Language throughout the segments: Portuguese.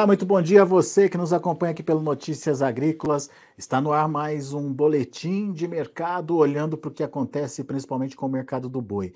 Olá, muito bom dia a você que nos acompanha aqui pelo Notícias Agrícolas. Está no ar mais um boletim de mercado, olhando para o que acontece principalmente com o mercado do boi.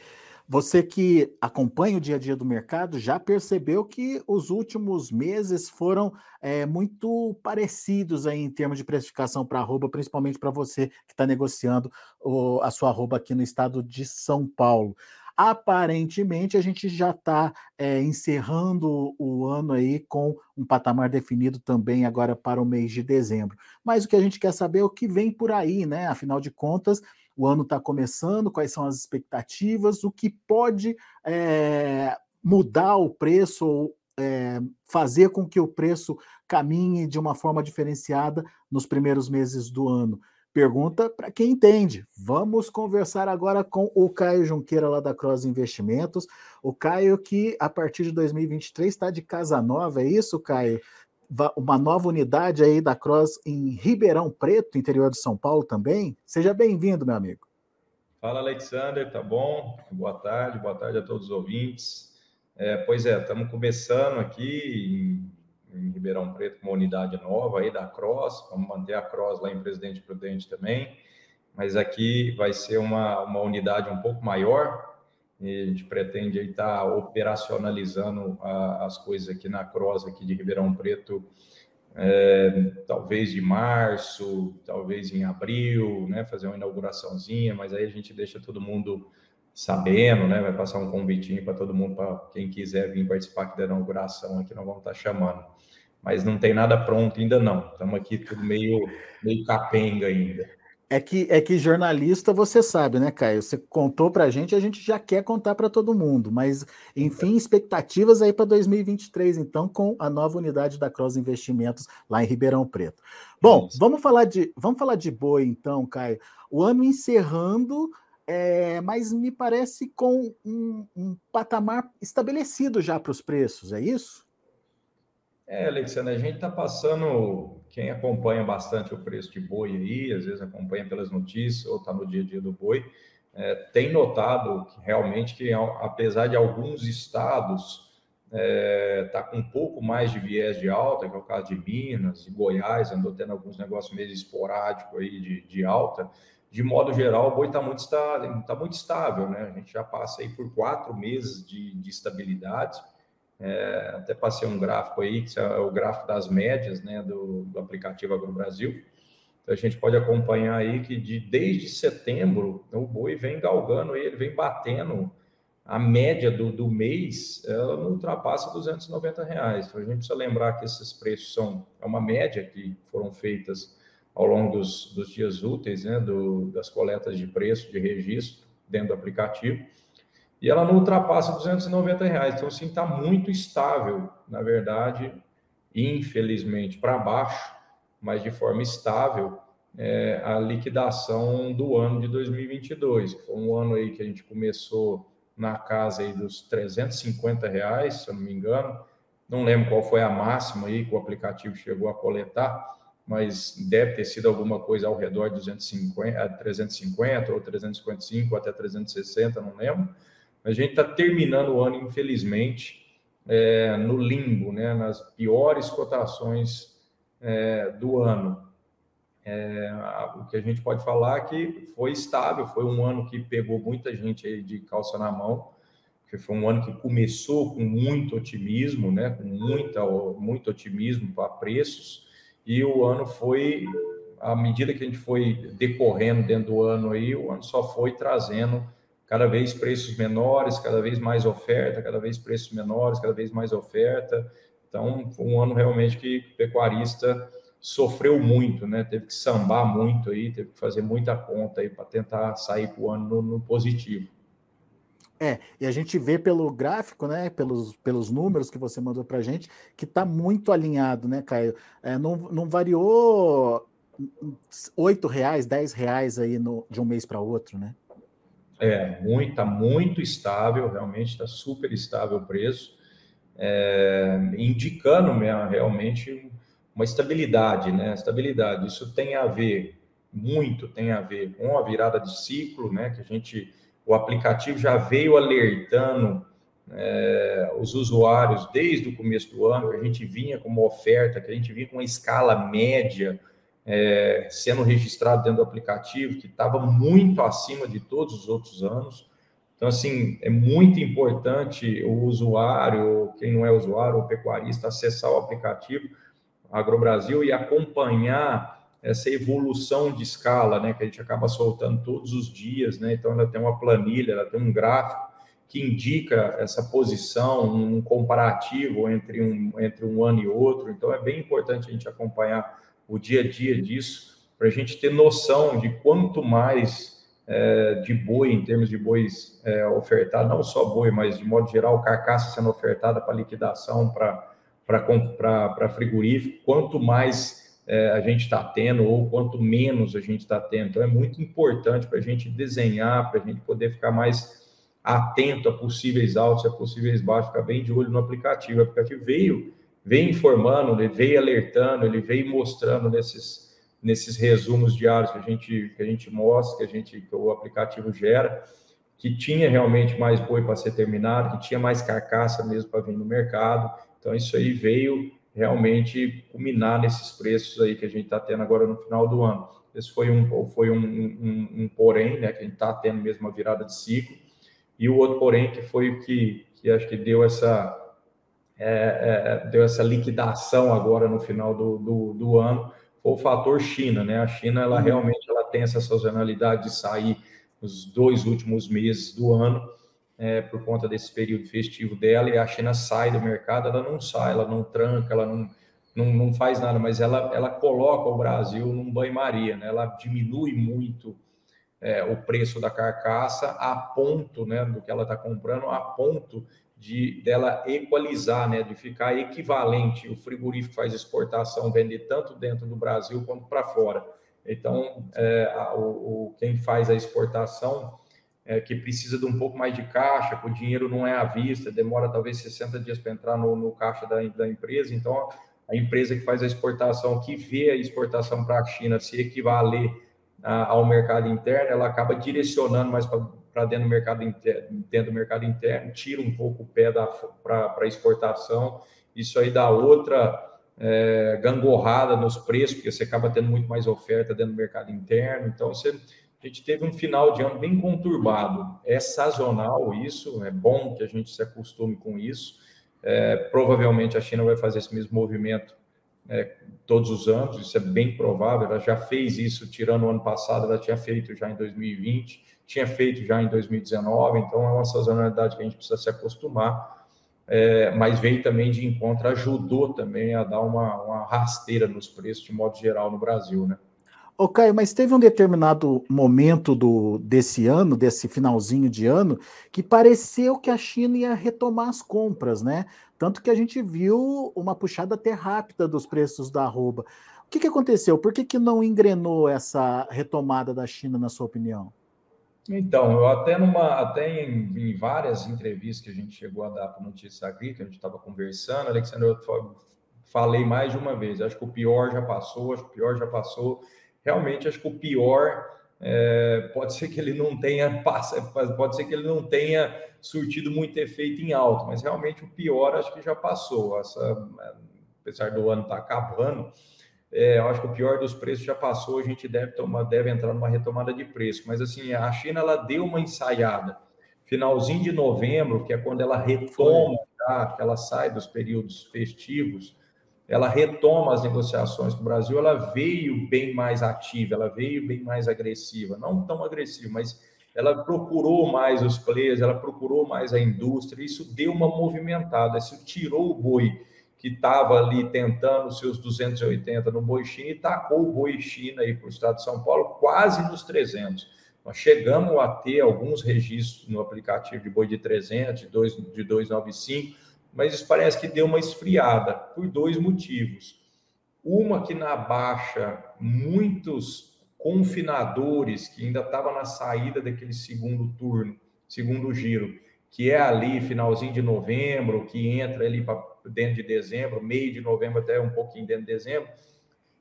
Você que acompanha o dia a dia do mercado já percebeu que os últimos meses foram é, muito parecidos aí em termos de precificação para arroba, principalmente para você que está negociando o, a sua arroba aqui no estado de São Paulo. Aparentemente, a gente já está é, encerrando o ano aí com um patamar definido também agora para o mês de dezembro. Mas o que a gente quer saber é o que vem por aí, né? Afinal de contas, o ano está começando, quais são as expectativas, o que pode é, mudar o preço ou é, fazer com que o preço caminhe de uma forma diferenciada nos primeiros meses do ano. Pergunta para quem entende. Vamos conversar agora com o Caio Junqueira, lá da Cross Investimentos. O Caio, que a partir de 2023 está de casa nova, é isso, Caio? Uma nova unidade aí da Cross em Ribeirão Preto, interior de São Paulo também. Seja bem-vindo, meu amigo. Fala, Alexander, tá bom? Boa tarde, boa tarde a todos os ouvintes. É, pois é, estamos começando aqui em Ribeirão Preto uma unidade nova aí da Cross, vamos manter a Cross lá em Presidente Prudente também, mas aqui vai ser uma, uma unidade um pouco maior, e a gente pretende aí estar tá operacionalizando a, as coisas aqui na Cross aqui de Ribeirão Preto, é, talvez de março, talvez em abril, né, fazer uma inauguraçãozinha, mas aí a gente deixa todo mundo sabendo, né, vai passar um convitinho para todo mundo, para quem quiser vir participar aqui da inauguração, aqui nós vamos estar tá chamando mas não tem nada pronto ainda não. Estamos aqui tudo meio, meio capenga ainda. É que, é que jornalista você sabe, né, Caio? Você contou para a gente, a gente já quer contar para todo mundo. Mas, enfim, expectativas aí para 2023, então, com a nova unidade da Cross Investimentos lá em Ribeirão Preto. Bom, vamos falar de vamos falar de boi, então, Caio. O ano encerrando, é, mas me parece com um, um patamar estabelecido já para os preços, é isso? É, Alexandre, a gente está passando, quem acompanha bastante o preço de boi aí, às vezes acompanha pelas notícias ou está no dia a dia do boi, é, tem notado que realmente que apesar de alguns estados está é, tá com um pouco mais de viés de alta, que é o caso de Minas e Goiás, andou tendo alguns negócios meio esporádicos aí de, de alta, de modo geral, o boi está muito, está, tá muito estável, né? A gente já passa aí por quatro meses de, de estabilidade, é, até passei um gráfico aí, que é o gráfico das médias né, do, do aplicativo AgroBrasil. Então, a gente pode acompanhar aí que de, desde setembro o boi vem galgando, ele vem batendo a média do, do mês, ela não ultrapassa 290 reais. Então, a gente precisa lembrar que esses preços são é uma média que foram feitas ao longo dos, dos dias úteis, né, do, das coletas de preço, de registro dentro do aplicativo e ela não ultrapassa 290 reais. Então, assim, está muito estável, na verdade, infelizmente, para baixo, mas de forma estável, é, a liquidação do ano de 2022, que foi um ano aí que a gente começou na casa aí dos 350 reais, se eu não me engano. Não lembro qual foi a máxima aí que o aplicativo chegou a coletar, mas deve ter sido alguma coisa ao redor de 250, 350 ou 355 até 360, não lembro. A gente está terminando o ano, infelizmente, é, no limbo, né, nas piores cotações é, do ano. É, o que a gente pode falar é que foi estável, foi um ano que pegou muita gente de calça na mão, que foi um ano que começou com muito otimismo, né, com muita, muito otimismo para preços, e o ano foi, à medida que a gente foi decorrendo dentro do ano aí, o ano só foi trazendo cada vez preços menores, cada vez mais oferta, cada vez preços menores, cada vez mais oferta. Então, foi um ano realmente que o pecuarista sofreu muito, né? Teve que sambar muito aí, teve que fazer muita conta aí para tentar sair com o ano no, no, positivo. É, e a gente vê pelo gráfico, né, pelos, pelos números que você mandou para a gente, que está muito alinhado, né, Caio? É, não, não variou oito reais, dez reais aí no, de um mês para outro, né? É, muito, muito estável, realmente está super estável o preço, é, indicando realmente uma estabilidade, né? Estabilidade. Isso tem a ver, muito tem a ver com a virada de ciclo, né? Que a gente, o aplicativo já veio alertando é, os usuários desde o começo do ano, a gente vinha com uma oferta, que a gente vinha com uma escala média é, sendo registrado dentro do aplicativo, que estava muito acima de todos os outros anos. Então, assim, é muito importante o usuário, quem não é usuário, o pecuarista, acessar o aplicativo AgroBrasil e acompanhar essa evolução de escala, né, que a gente acaba soltando todos os dias, né? Então, ela tem uma planilha, ela tem um gráfico que indica essa posição, um comparativo entre um, entre um ano e outro. Então, é bem importante a gente acompanhar o dia a dia disso, para a gente ter noção de quanto mais é, de boi, em termos de bois é, ofertado, não só boi, mas de modo geral, carcaça sendo ofertada para liquidação, para frigorífico, quanto mais é, a gente está tendo ou quanto menos a gente está tendo. Então, é muito importante para a gente desenhar, para a gente poder ficar mais atento a possíveis altos, a possíveis baixos, ficar bem de olho no aplicativo. O aplicativo veio, veio informando, ele veio alertando, ele veio mostrando nesses, nesses resumos diários que a gente, que a gente mostra, que, a gente, que o aplicativo gera, que tinha realmente mais boi para ser terminado, que tinha mais carcaça mesmo para vir no mercado. Então, isso aí veio realmente culminar nesses preços aí que a gente está tendo agora no final do ano. Esse foi um, foi um, um, um porém, né, que a gente está tendo mesmo uma virada de ciclo e o outro, porém, que foi o que, que acho que deu essa, é, é, deu essa liquidação agora no final do, do, do, ano, foi o fator China, né? A China, ela uhum. realmente ela tem essa sazonalidade de sair nos dois últimos meses do ano, é, por conta desse período festivo dela, e a China sai do mercado, ela não sai, ela não tranca, ela não, não, não faz nada, mas ela, ela coloca o Brasil num banho-maria, né? Ela diminui muito é, o preço da carcaça a ponto, né, do que ela está comprando, a ponto de dela equalizar, né, de ficar equivalente. O frigorífico faz exportação, vende tanto dentro do Brasil quanto para fora. Então, é, a, o, quem faz a exportação é, que precisa de um pouco mais de caixa, o dinheiro não é à vista, demora talvez 60 dias para entrar no, no caixa da, da empresa. Então, a empresa que faz a exportação, que vê a exportação para a China se equivaler ao mercado interno, ela acaba direcionando mais para dentro do mercado interno, dentro do mercado interno, tira um pouco o pé para exportação. Isso aí dá outra é, gangorrada nos preços, porque você acaba tendo muito mais oferta dentro do mercado interno. Então, você, a gente teve um final de ano bem conturbado. É sazonal isso, é bom que a gente se acostume com isso. É, provavelmente a China vai fazer esse mesmo movimento é, todos os anos, isso é bem provável. Ela já fez isso, tirando o ano passado, ela tinha feito já em 2020, tinha feito já em 2019, então é uma sazonalidade que a gente precisa se acostumar. É, mas veio também de encontro, ajudou também a dar uma, uma rasteira nos preços de modo geral no Brasil, né? Ô, Caio, mas teve um determinado momento do, desse ano, desse finalzinho de ano, que pareceu que a China ia retomar as compras, né? Tanto que a gente viu uma puxada até rápida dos preços da arroba. O que, que aconteceu? Por que, que não engrenou essa retomada da China, na sua opinião? Então, eu até numa, até em, em várias entrevistas que a gente chegou a dar para Notícia Agrícola, a gente estava conversando, Alexandre, eu falei mais de uma vez, acho que o pior já passou, acho que o pior já passou realmente acho que o pior é, pode ser que ele não tenha pode ser que ele não tenha surtido muito efeito em alto, mas realmente o pior acho que já passou. Essa, apesar do ano estar tá acabando, é, eu acho que o pior dos preços já passou. A gente deve tomar, deve entrar numa retomada de preço. Mas assim, a China ela deu uma ensaiada. Finalzinho de novembro, que é quando ela retoma, tá, que ela sai dos períodos festivos ela retoma as negociações com o Brasil, ela veio bem mais ativa, ela veio bem mais agressiva, não tão agressiva, mas ela procurou mais os players, ela procurou mais a indústria, isso deu uma movimentada, isso tirou o boi que estava ali tentando seus 280 no boi China e tacou o boi China aí para o estado de São Paulo quase nos 300. Nós chegamos a ter alguns registros no aplicativo de boi de 300, de, 2, de 295, mas parece que deu uma esfriada por dois motivos. Uma que na baixa, muitos confinadores que ainda estavam na saída daquele segundo turno, segundo giro, que é ali finalzinho de novembro, que entra ali para dentro de dezembro, meio de novembro até um pouquinho dentro de dezembro,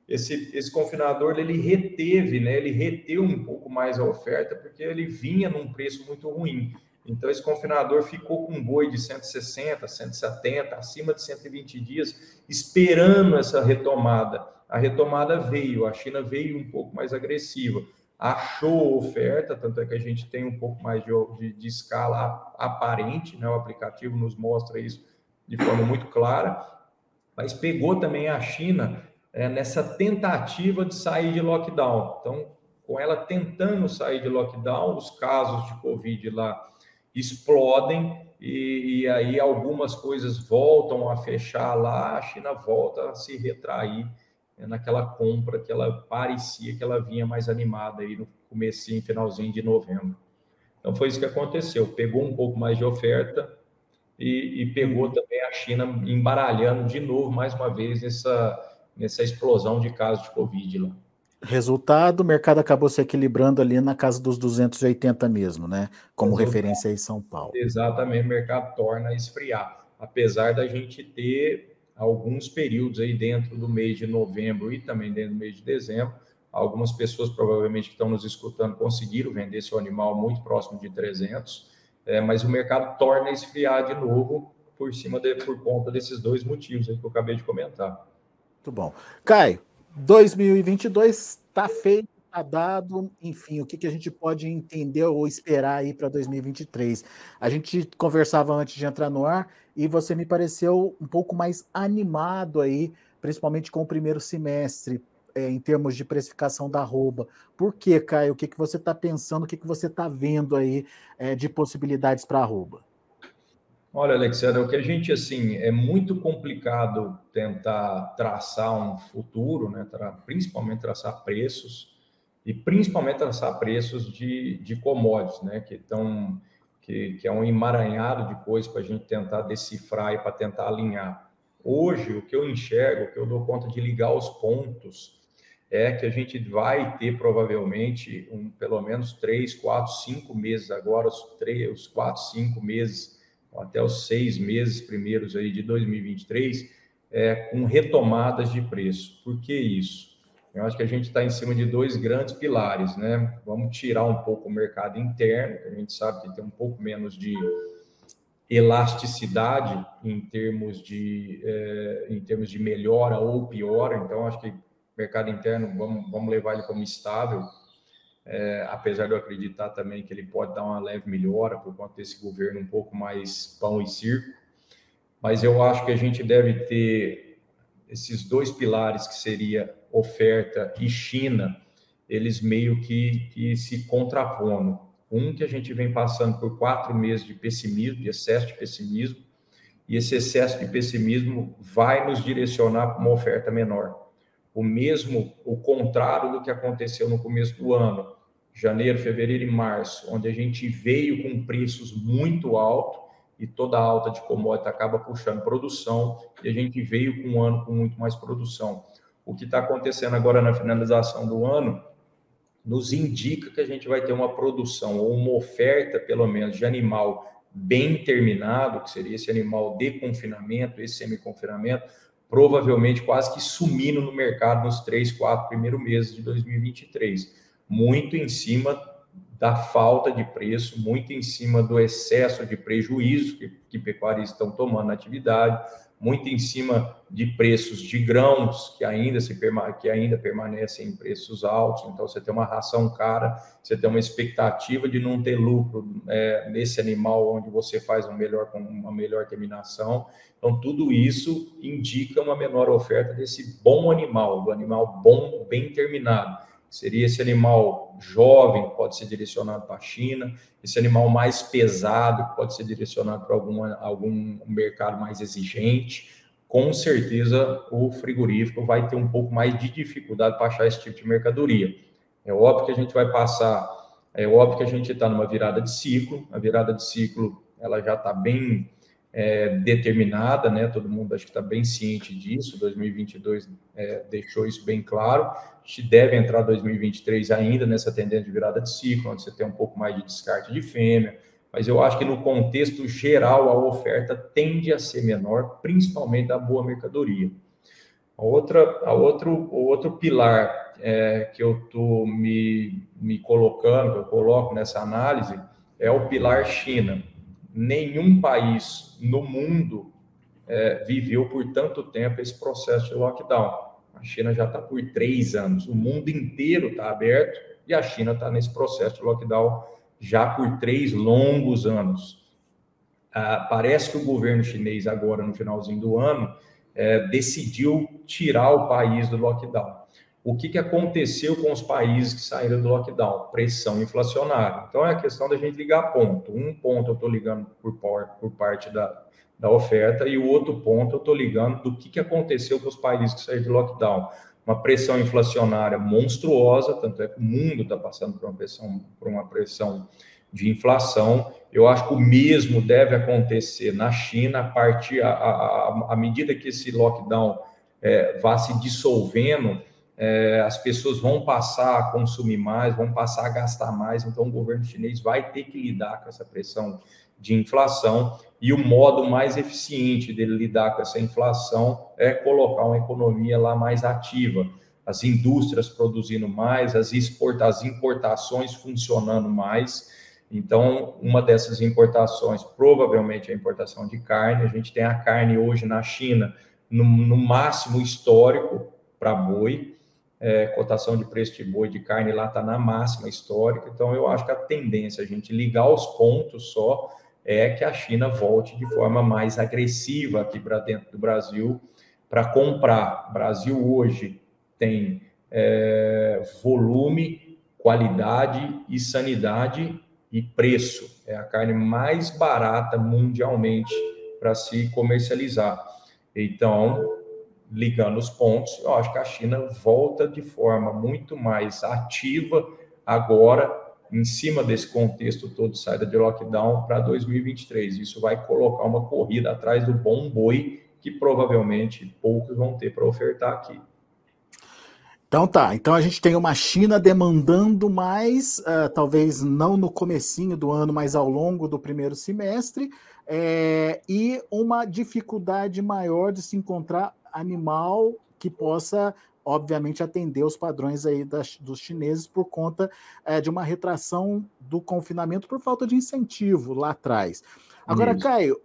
esse, esse confinador ele reteve, né? Ele reteu um pouco mais a oferta porque ele vinha num preço muito ruim. Então, esse confinador ficou com um boi de 160, 170, acima de 120 dias, esperando essa retomada. A retomada veio, a China veio um pouco mais agressiva, achou oferta, tanto é que a gente tem um pouco mais de, de, de escala aparente, né? o aplicativo nos mostra isso de forma muito clara, mas pegou também a China é, nessa tentativa de sair de lockdown. Então, com ela tentando sair de lockdown, os casos de Covid lá explodem e, e, aí algumas coisas voltam a fechar lá, a China volta a se retrair né, naquela compra que ela parecia que ela vinha mais animada aí no comecinho, finalzinho de novembro. Então foi isso que aconteceu, pegou um pouco mais de oferta e, e pegou também a China embaralhando de novo mais uma vez nessa, nessa explosão de casos de Covid lá. Resultado, o mercado acabou se equilibrando ali na casa dos 280 mesmo, né? Como Resultado. referência aí São Paulo. Exatamente, o mercado torna a esfriar. Apesar da gente ter alguns períodos aí dentro do mês de novembro e também dentro do mês de dezembro, algumas pessoas provavelmente que estão nos escutando conseguiram vender seu animal muito próximo de 300, é, mas o mercado torna a esfriar de novo por cima de, por conta desses dois motivos aí que eu acabei de comentar. Muito bom. Caio, 2022 está feito, está dado, enfim, o que, que a gente pode entender ou esperar aí para 2023? A gente conversava antes de entrar no ar e você me pareceu um pouco mais animado aí, principalmente com o primeiro semestre, é, em termos de precificação da arroba. Por que, Caio? O que, que você está pensando, o que, que você está vendo aí é, de possibilidades para a arroba? Olha, Alexandre, o que a gente, assim, é muito complicado tentar traçar um futuro, né? principalmente traçar preços, e principalmente traçar preços de, de commodities, né? Que, tão, que, que é um emaranhado de coisas para a gente tentar decifrar e para tentar alinhar. Hoje, o que eu enxergo, o que eu dou conta de ligar os pontos, é que a gente vai ter provavelmente um, pelo menos três, quatro, cinco meses agora, os três, os quatro, cinco meses até os seis meses primeiros aí de 2023, é, com retomadas de preço. Por que isso? Eu acho que a gente está em cima de dois grandes pilares, né? Vamos tirar um pouco o mercado interno, que a gente sabe que tem um pouco menos de elasticidade em termos de, é, em termos de melhora ou piora. Então, acho que mercado interno, vamos, vamos levar ele como estável, é, apesar de eu acreditar também que ele pode dar uma leve melhora por conta desse governo um pouco mais pão e circo, mas eu acho que a gente deve ter esses dois pilares que seria oferta e China, eles meio que, que se contrapondo. Um que a gente vem passando por quatro meses de pessimismo, de excesso de pessimismo, e esse excesso de pessimismo vai nos direcionar para uma oferta menor o mesmo, o contrário do que aconteceu no começo do ano, janeiro, fevereiro e março, onde a gente veio com preços muito altos e toda a alta de commodity acaba puxando produção e a gente veio com um ano com muito mais produção. O que está acontecendo agora na finalização do ano nos indica que a gente vai ter uma produção ou uma oferta, pelo menos, de animal bem terminado, que seria esse animal de confinamento, esse semi-confinamento, provavelmente quase que sumindo no mercado nos três, quatro primeiros meses de 2023, muito em cima da falta de preço, muito em cima do excesso de prejuízo que, que pecuaristas estão tomando na atividade, muito em cima de preços de grãos que ainda se que ainda permanecem em preços altos. Então você tem uma ração cara, você tem uma expectativa de não ter lucro é, nesse animal onde você faz uma melhor uma melhor terminação. Então tudo isso indica uma menor oferta desse bom animal, do animal bom, bem terminado. Seria esse animal jovem, pode ser direcionado para a China, esse animal mais pesado, pode ser direcionado para algum mercado mais exigente. Com certeza, o frigorífico vai ter um pouco mais de dificuldade para achar esse tipo de mercadoria. É óbvio que a gente vai passar, é óbvio que a gente está numa virada de ciclo, a virada de ciclo ela já está bem é, determinada, né? Todo mundo acho que está bem ciente disso. 2022 é, deixou isso bem claro. A gente deve entrar 2023 ainda nessa tendência de virada de ciclo, onde você tem um pouco mais de descarte de fêmea. Mas eu acho que no contexto geral a oferta tende a ser menor, principalmente da boa mercadoria. A outra, a outro, o outro pilar é, que eu estou me, me colocando, que eu coloco nessa análise, é o pilar China. Nenhum país no mundo é, viveu por tanto tempo esse processo de lockdown. A China já está por três anos, o mundo inteiro está aberto e a China está nesse processo de lockdown já por três longos anos. Ah, parece que o governo chinês, agora no finalzinho do ano, é, decidiu tirar o país do lockdown. O que, que aconteceu com os países que saíram do lockdown? Pressão inflacionária. Então é a questão da gente ligar ponto. Um ponto eu estou ligando por, por parte da, da oferta e o outro ponto eu estou ligando do que, que aconteceu com os países que saíram do lockdown. Uma pressão inflacionária monstruosa, tanto é que o mundo está passando por uma pressão, por uma pressão de inflação. Eu acho que o mesmo deve acontecer na China a partir à medida que esse lockdown é, vá se dissolvendo, é, as pessoas vão passar a consumir mais, vão passar a gastar mais. Então, o governo chinês vai ter que lidar com essa pressão de inflação e o modo mais eficiente dele lidar com essa inflação é colocar uma economia lá mais ativa, as indústrias produzindo mais, as, exporta as importações funcionando mais então, uma dessas importações, provavelmente a importação de carne, a gente tem a carne hoje na China no, no máximo histórico para boi, é, cotação de preço de boi de carne lá está na máxima histórica. Então, eu acho que a tendência a gente ligar os pontos só é que a China volte de forma mais agressiva aqui para dentro do Brasil para comprar. O Brasil hoje tem é, volume, qualidade e sanidade e preço. É a carne mais barata mundialmente para se comercializar. Então, ligando os pontos, eu acho que a China volta de forma muito mais ativa agora, em cima desse contexto todo saída de lockdown para 2023. Isso vai colocar uma corrida atrás do bom boi que provavelmente poucos vão ter para ofertar aqui. Então tá, então a gente tem uma China demandando mais, uh, talvez não no comecinho do ano, mas ao longo do primeiro semestre, é, e uma dificuldade maior de se encontrar animal que possa, obviamente, atender os padrões aí das, dos chineses por conta é, de uma retração do confinamento por falta de incentivo lá atrás. Agora, Isso. Caio,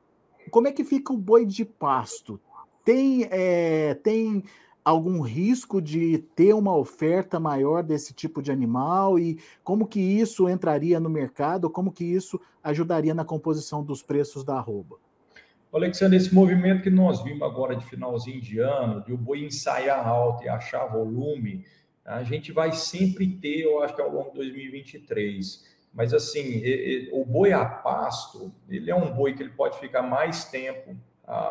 como é que fica o boi de pasto? Tem, é, tem algum risco de ter uma oferta maior desse tipo de animal e como que isso entraria no mercado, como que isso ajudaria na composição dos preços da arroba? Alexandre, esse movimento que nós vimos agora de finalzinho de ano, de o boi ensaiar alto e achar volume, a gente vai sempre ter, eu acho que ao longo de 2023. Mas assim, o boi a pasto, ele é um boi que ele pode ficar mais tempo.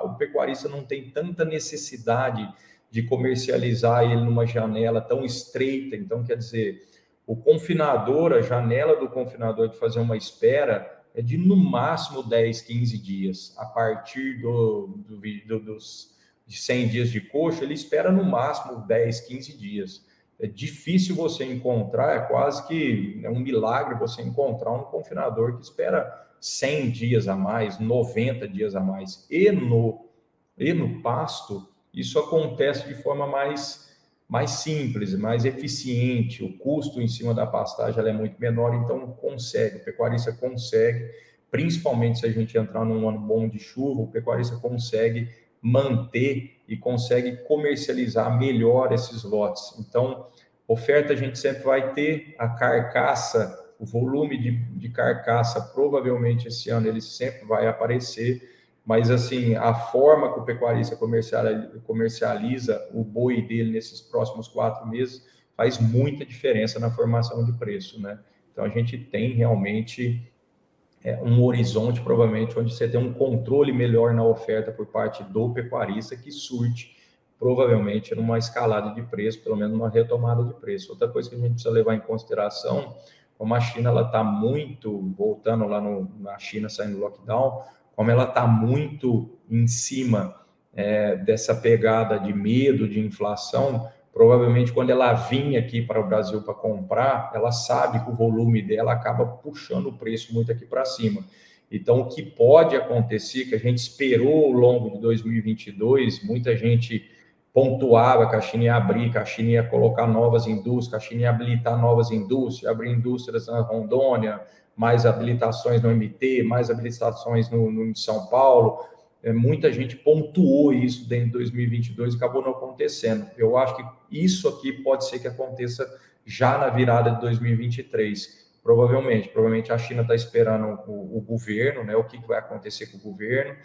O pecuarista não tem tanta necessidade de comercializar ele numa janela tão estreita. Então, quer dizer, o confinador, a janela do confinador de fazer uma espera é de no máximo 10, 15 dias. A partir do, do, do, dos de 100 dias de coxa, ele espera no máximo 10, 15 dias. É difícil você encontrar, é quase que é um milagre você encontrar um confinador que espera 100 dias a mais, 90 dias a mais. E no, e no pasto, isso acontece de forma mais, mais simples, mais eficiente. O custo em cima da pastagem é muito menor, então consegue, o pecuarista consegue, principalmente se a gente entrar num ano bom de chuva, o pecuarista consegue manter e consegue comercializar melhor esses lotes. Então, oferta a gente sempre vai ter, a carcaça, o volume de, de carcaça, provavelmente esse ano ele sempre vai aparecer mas assim, a forma que o pecuarista comercializa o boi dele nesses próximos quatro meses faz muita diferença na formação de preço, né? Então a gente tem realmente é, um horizonte, provavelmente, onde você tem um controle melhor na oferta por parte do pecuarista que surte provavelmente numa escalada de preço, pelo menos numa retomada de preço. Outra coisa que a gente precisa levar em consideração, como a China ela está muito voltando lá no, na China saindo do lockdown, como ela está muito em cima é, dessa pegada de medo de inflação, provavelmente quando ela vinha aqui para o Brasil para comprar, ela sabe que o volume dela acaba puxando o preço muito aqui para cima. Então, o que pode acontecer, que a gente esperou ao longo de 2022, muita gente pontuava que a China ia abrir, que a China ia colocar novas indústrias, que a China ia habilitar novas indústrias, abrir indústrias na Rondônia, mais habilitações no MT, mais habilitações no, no São Paulo. É, muita gente pontuou isso dentro de 2022 e acabou não acontecendo. Eu acho que isso aqui pode ser que aconteça já na virada de 2023. Provavelmente, provavelmente a China está esperando o, o, governo, né? O que, vai acontecer com o governo?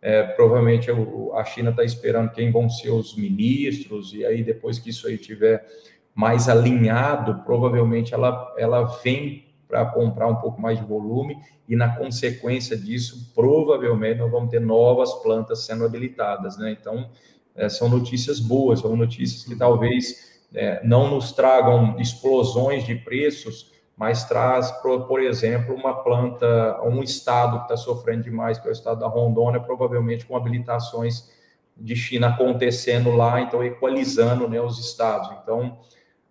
É, provavelmente a China está esperando quem vão ser os ministros, e aí depois que isso aí tiver mais alinhado, provavelmente ela, ela vem para comprar um pouco mais de volume, e na consequência disso, provavelmente nós vamos ter novas plantas sendo habilitadas, né? Então, é, são notícias boas, são notícias que talvez é, não nos tragam explosões de preços, mas traz, por, por exemplo, uma planta, um estado que está sofrendo demais, que é o estado da Rondônia, provavelmente com habilitações de China acontecendo lá, então equalizando né, os estados. Então,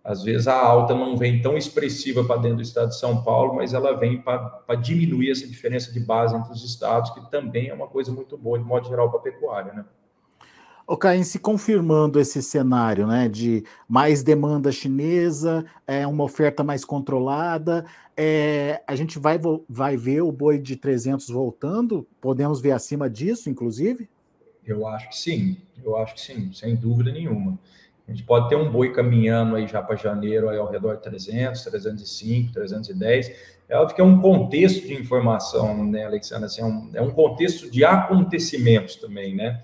às vezes a alta não vem tão expressiva para dentro do estado de São Paulo, mas ela vem para diminuir essa diferença de base entre os estados, que também é uma coisa muito boa, de modo geral, para a pecuária, né? O Caim, se confirmando esse cenário né, de mais demanda chinesa, é, uma oferta mais controlada, é, a gente vai, vai ver o boi de 300 voltando? Podemos ver acima disso, inclusive? Eu acho que sim, eu acho que sim, sem dúvida nenhuma. A gente pode ter um boi caminhando aí já para janeiro aí ao redor de 300, 305, 310. É óbvio que é um contexto de informação, né, Alexandre? Assim, é, um, é um contexto de acontecimentos também, né?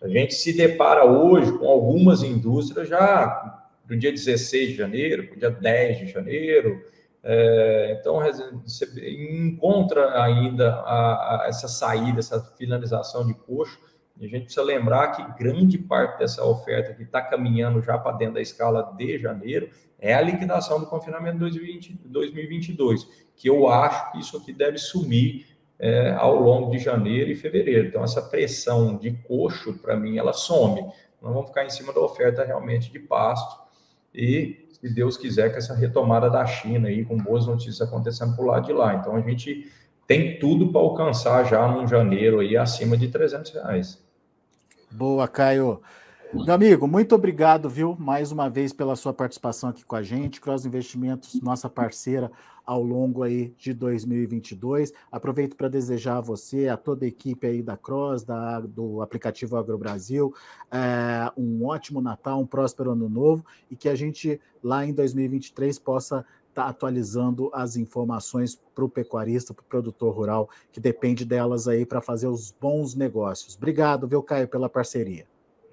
A gente se depara hoje com algumas indústrias já do dia 16 de janeiro, para dia 10 de janeiro. É, então, você encontra ainda a, a, essa saída, essa finalização de coxo e a gente precisa lembrar que grande parte dessa oferta que está caminhando já para dentro da escala de janeiro é a liquidação do confinamento 2020, 2022, que eu acho que isso aqui deve sumir é, ao longo de janeiro e fevereiro. Então, essa pressão de coxo, para mim, ela some. Nós vamos ficar em cima da oferta realmente de pasto e, se Deus quiser, com essa retomada da China aí, com boas notícias acontecendo por lado de lá. Então, a gente tem tudo para alcançar já num janeiro aí acima de 300 reais. Boa, Caio. Meu amigo, muito obrigado, viu, mais uma vez pela sua participação aqui com a gente. Cross Investimentos, nossa parceira ao longo aí de 2022. Aproveito para desejar a você, a toda a equipe aí da Cross, da, do aplicativo AgroBrasil, é, um ótimo Natal, um próspero ano novo e que a gente lá em 2023 possa está atualizando as informações para o pecuarista, para o produtor rural, que depende delas aí para fazer os bons negócios. Obrigado, viu, Caio, pela parceria.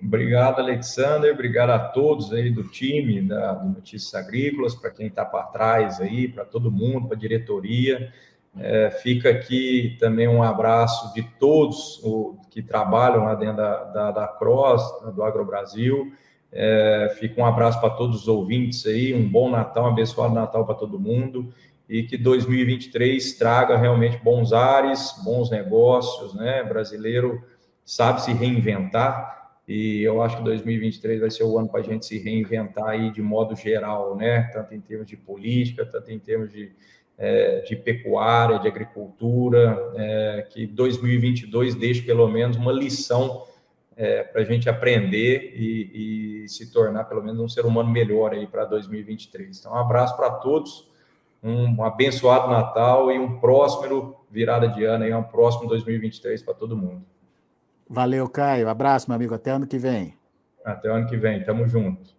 Obrigado, Alexander. Obrigado a todos aí do time da do Notícias Agrícolas, para quem está para trás aí, para todo mundo, para a diretoria. É, fica aqui também um abraço de todos o, que trabalham lá dentro da, da, da Cross, do AgroBrasil. É, fica um abraço para todos os ouvintes aí, um bom Natal, um abençoado Natal para todo mundo e que 2023 traga realmente bons ares, bons negócios, né? Brasileiro sabe se reinventar e eu acho que 2023 vai ser o ano para a gente se reinventar aí de modo geral, né? Tanto em termos de política, tanto em termos de, é, de pecuária, de agricultura, é, que 2022 deixe pelo menos uma lição é, para a gente aprender e, e, se tornar pelo menos um ser humano melhor aí para 2023. Então, um abraço para todos, um abençoado Natal e um próximo virada de ano aí, um próximo 2023 para todo mundo. Valeu, Caio. Abraço, meu amigo. Até ano que vem. Até ano que vem. Tamo junto.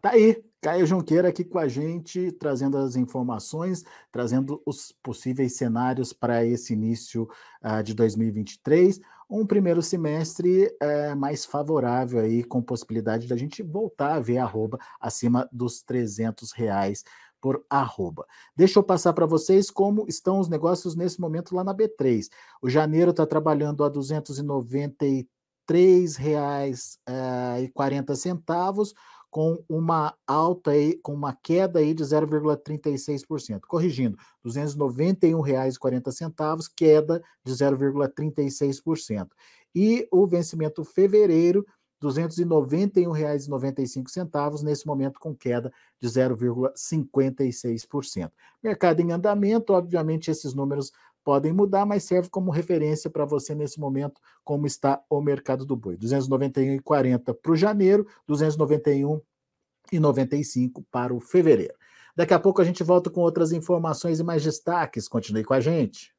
Tá aí. Caio Junqueira aqui com a gente, trazendo as informações, trazendo os possíveis cenários para esse início uh, de 2023 um primeiro semestre é, mais favorável aí, com possibilidade da gente voltar a ver arroba acima dos 300 reais por arroba. Deixa eu passar para vocês como estão os negócios nesse momento lá na B3. O janeiro está trabalhando a R$ 293,40 com uma alta com uma queda aí de 0,36%. Corrigindo, R$ 291,40, queda de 0,36%. E o vencimento fevereiro, R$ 291,95, nesse momento com queda de 0,56%. Mercado em andamento, obviamente esses números podem mudar, mas serve como referência para você nesse momento como está o mercado do boi. 291,40 para o janeiro, 291,95 para o fevereiro. Daqui a pouco a gente volta com outras informações e mais destaques. Continue com a gente.